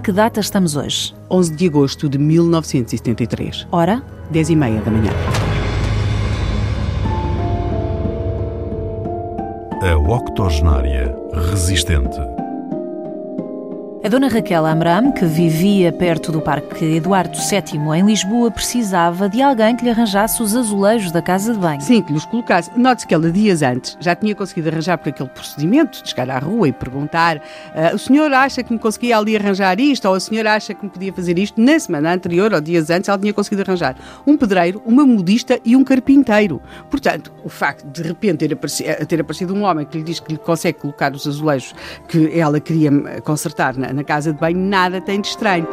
que data estamos hoje? 11 de agosto de 1973. Hora? 10 e meia da manhã. A octogenária resistente. A dona Raquel Amram, que vivia perto do Parque Eduardo VII em Lisboa, precisava de alguém que lhe arranjasse os azulejos da casa de banho. Sim, que lhes colocasse. Note-se que ela, dias antes, já tinha conseguido arranjar por aquele procedimento de chegar à rua e perguntar: uh, o senhor acha que me conseguia ali arranjar isto? Ou o senhor acha que me podia fazer isto? Na semana anterior, ou dias antes, ela tinha conseguido arranjar um pedreiro, uma modista e um carpinteiro. Portanto, o facto de de repente ter aparecido, ter aparecido um homem que lhe diz que lhe consegue colocar os azulejos que ela queria consertar na, na casa de banho, nada tem de estranho.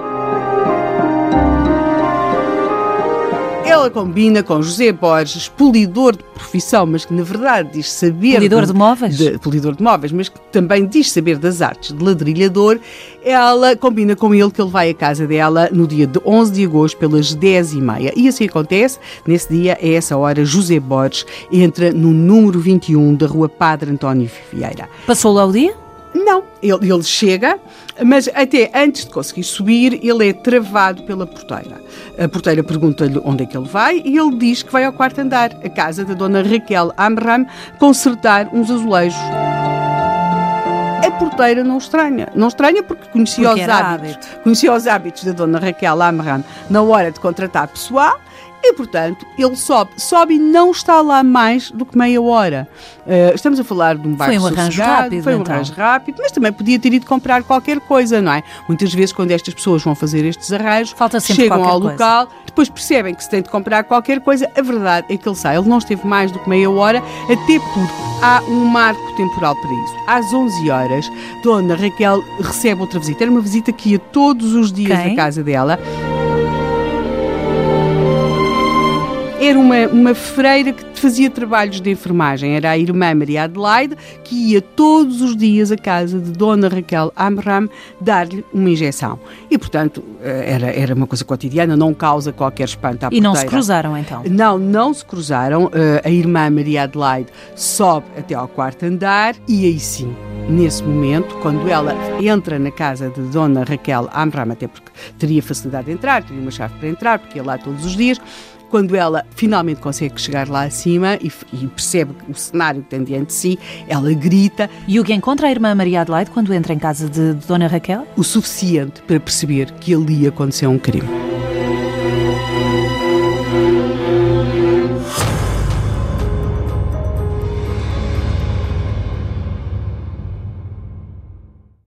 Ela combina com José Borges, polidor de profissão, mas que na verdade diz saber. Polidor de, de móveis? De, polidor de móveis, mas que também diz saber das artes de ladrilhador. Ela combina com ele que ele vai à casa dela no dia de 11 de agosto, pelas 10h30. E assim acontece. Nesse dia, a essa hora, José Borges entra no número 21 da rua Padre António Vieira. Passou lá o dia? Ele, ele, chega, mas até antes de conseguir subir, ele é travado pela porteira. A porteira pergunta-lhe onde é que ele vai e ele diz que vai ao quarto andar, a casa da dona Raquel Amram, consertar uns azulejos. A porteira não estranha. Não estranha porque conhecia porque os hábitos. Hábito. Conhecia os hábitos da dona Raquel Amram na hora de contratar pessoal e, portanto, ele sobe. Sobe e não está lá mais do que meia hora. Uh, estamos a falar de um bairro Foi um arranjo rápido. Foi um então. arranjo rápido, mas também podia ter ido comprar qualquer coisa, não é? Muitas vezes, quando estas pessoas vão fazer estes arranjos, chegam ao local, coisa. depois percebem que se tem de comprar qualquer coisa. A verdade é que ele sai. Ele não esteve mais do que meia hora, até porque há um marco temporal para isso. Às 11 horas, Dona Raquel recebe outra visita. Era uma visita que ia todos os dias Quem? à casa dela. Era uma, uma freira que fazia trabalhos de enfermagem. Era a irmã Maria Adelaide, que ia todos os dias à casa de Dona Raquel Amram dar-lhe uma injeção. E, portanto, eh, era, era uma coisa cotidiana, não causa qualquer espanto à E não se cruzaram, então? Não, não se cruzaram. Eh, a irmã Maria Adelaide sobe até ao quarto andar e aí sim, nesse momento, quando ela entra na casa de Dona Raquel Amram, até porque teria facilidade de entrar, teria uma chave para entrar, porque ia lá todos os dias, quando ela finalmente consegue chegar lá acima e, e, percebe o cenário que tem diante de si, ela grita. E o que encontra a irmã Maria Adelaide quando entra em casa de, de Dona Raquel? O suficiente para perceber que ali aconteceu um crime.